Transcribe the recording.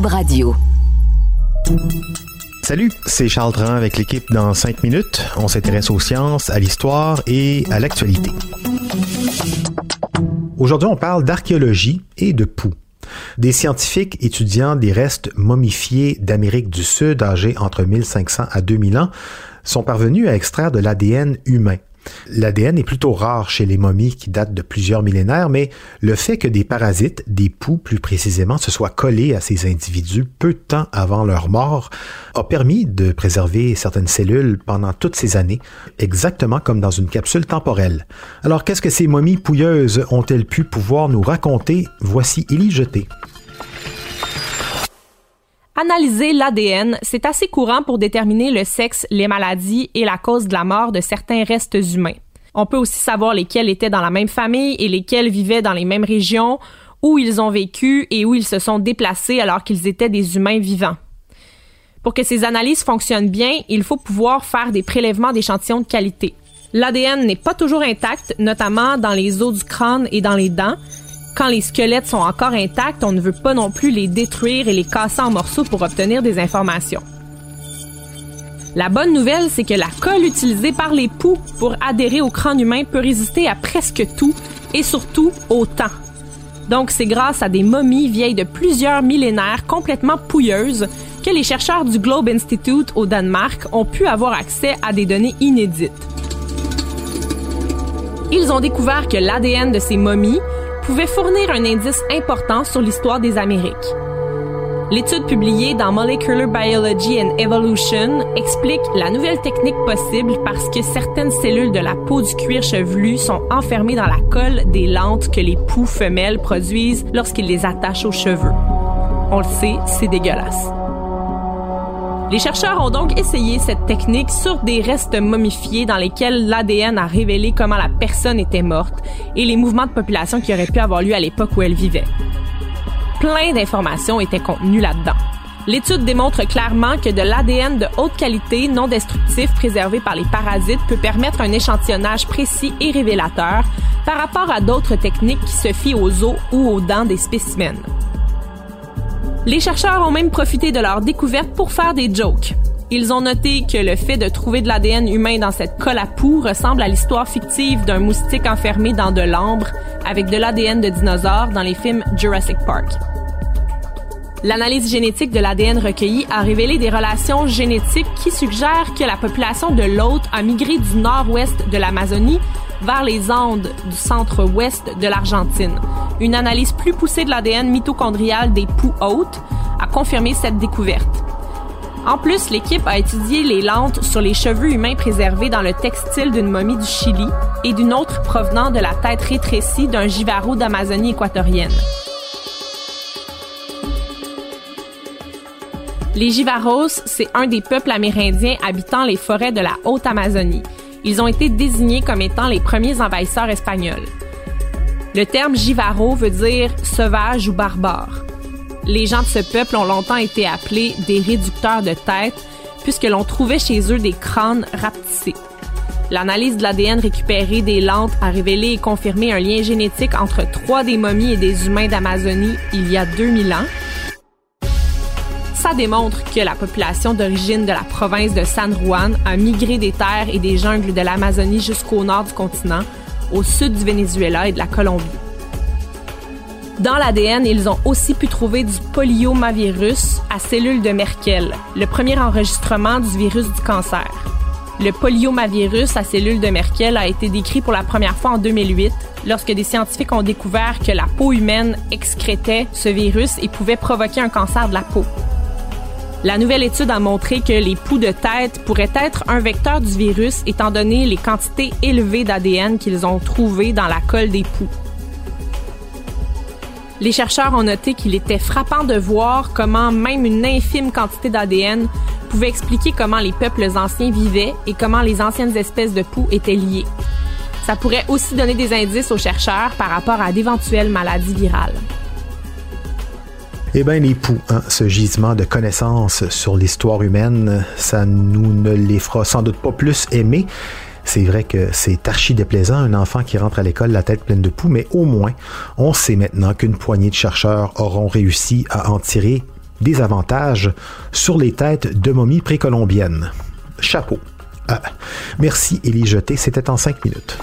Radio. Salut, c'est Charles Dran avec l'équipe dans 5 minutes. On s'intéresse aux sciences, à l'histoire et à l'actualité. Aujourd'hui, on parle d'archéologie et de poux. Des scientifiques étudiant des restes momifiés d'Amérique du Sud âgés entre 1500 à 2000 ans sont parvenus à extraire de l'ADN humain. L'ADN est plutôt rare chez les momies qui datent de plusieurs millénaires, mais le fait que des parasites, des poux plus précisément, se soient collés à ces individus peu de temps avant leur mort a permis de préserver certaines cellules pendant toutes ces années, exactement comme dans une capsule temporelle. Alors qu'est-ce que ces momies pouilleuses ont-elles pu pouvoir nous raconter? Voici Élie Jeté. Analyser l'ADN, c'est assez courant pour déterminer le sexe, les maladies et la cause de la mort de certains restes humains. On peut aussi savoir lesquels étaient dans la même famille et lesquels vivaient dans les mêmes régions, où ils ont vécu et où ils se sont déplacés alors qu'ils étaient des humains vivants. Pour que ces analyses fonctionnent bien, il faut pouvoir faire des prélèvements d'échantillons de qualité. L'ADN n'est pas toujours intact, notamment dans les os du crâne et dans les dents, quand les squelettes sont encore intacts, on ne veut pas non plus les détruire et les casser en morceaux pour obtenir des informations. La bonne nouvelle, c'est que la colle utilisée par les poux pour adhérer au crâne humain peut résister à presque tout et surtout au temps. Donc c'est grâce à des momies vieilles de plusieurs millénaires complètement pouilleuses que les chercheurs du Globe Institute au Danemark ont pu avoir accès à des données inédites. Ils ont découvert que l'ADN de ces momies pouvait fournir un indice important sur l'histoire des Amériques. L'étude publiée dans Molecular Biology and Evolution explique la nouvelle technique possible parce que certaines cellules de la peau du cuir chevelu sont enfermées dans la colle des lentes que les poux femelles produisent lorsqu'ils les attachent aux cheveux. On le sait, c'est dégueulasse. Les chercheurs ont donc essayé cette technique sur des restes momifiés dans lesquels l'ADN a révélé comment la personne était morte et les mouvements de population qui auraient pu avoir lieu à l'époque où elle vivait. Plein d'informations étaient contenues là-dedans. L'étude démontre clairement que de l'ADN de haute qualité non destructif préservé par les parasites peut permettre un échantillonnage précis et révélateur par rapport à d'autres techniques qui se fient aux os ou aux dents des spécimens. Les chercheurs ont même profité de leur découverte pour faire des jokes. Ils ont noté que le fait de trouver de l'ADN humain dans cette colle à poux ressemble à l'histoire fictive d'un moustique enfermé dans de l'ambre avec de l'ADN de dinosaures dans les films Jurassic Park. L'analyse génétique de l'ADN recueilli a révélé des relations génétiques qui suggèrent que la population de l'hôte a migré du nord-ouest de l'Amazonie vers les Andes du centre-ouest de l'Argentine. Une analyse plus poussée de l'ADN mitochondrial des poux hôtes a confirmé cette découverte. En plus, l'équipe a étudié les lentes sur les cheveux humains préservés dans le textile d'une momie du Chili et d'une autre provenant de la tête rétrécie d'un givaro d'Amazonie équatorienne. Les Jivaros, c'est un des peuples amérindiens habitant les forêts de la Haute-Amazonie. Ils ont été désignés comme étant les premiers envahisseurs espagnols. Le terme Jivaro veut dire sauvage ou barbare. Les gens de ce peuple ont longtemps été appelés des réducteurs de tête puisque l'on trouvait chez eux des crânes rapetissés. L'analyse de l'ADN récupéré des lentes a révélé et confirmé un lien génétique entre trois des momies et des humains d'Amazonie il y a 2000 ans, ça démontre que la population d'origine de la province de San Juan a migré des terres et des jungles de l'Amazonie jusqu'au nord du continent, au sud du Venezuela et de la Colombie. Dans l'ADN, ils ont aussi pu trouver du poliomavirus à cellules de Merkel, le premier enregistrement du virus du cancer. Le poliomavirus à cellules de Merkel a été décrit pour la première fois en 2008 lorsque des scientifiques ont découvert que la peau humaine excrétait ce virus et pouvait provoquer un cancer de la peau. La nouvelle étude a montré que les poux de tête pourraient être un vecteur du virus étant donné les quantités élevées d'ADN qu'ils ont trouvées dans la colle des poux. Les chercheurs ont noté qu'il était frappant de voir comment même une infime quantité d'ADN pouvait expliquer comment les peuples anciens vivaient et comment les anciennes espèces de poux étaient liées. Ça pourrait aussi donner des indices aux chercheurs par rapport à d'éventuelles maladies virales. Eh bien, les poux, hein, ce gisement de connaissances sur l'histoire humaine, ça nous ne les fera sans doute pas plus aimer, c'est vrai que c'est archi déplaisant un enfant qui rentre à l'école la tête pleine de poux, mais au moins, on sait maintenant qu'une poignée de chercheurs auront réussi à en tirer des avantages sur les têtes de momies précolombiennes. Chapeau. Ah, merci Élie Jeté, c'était en cinq minutes.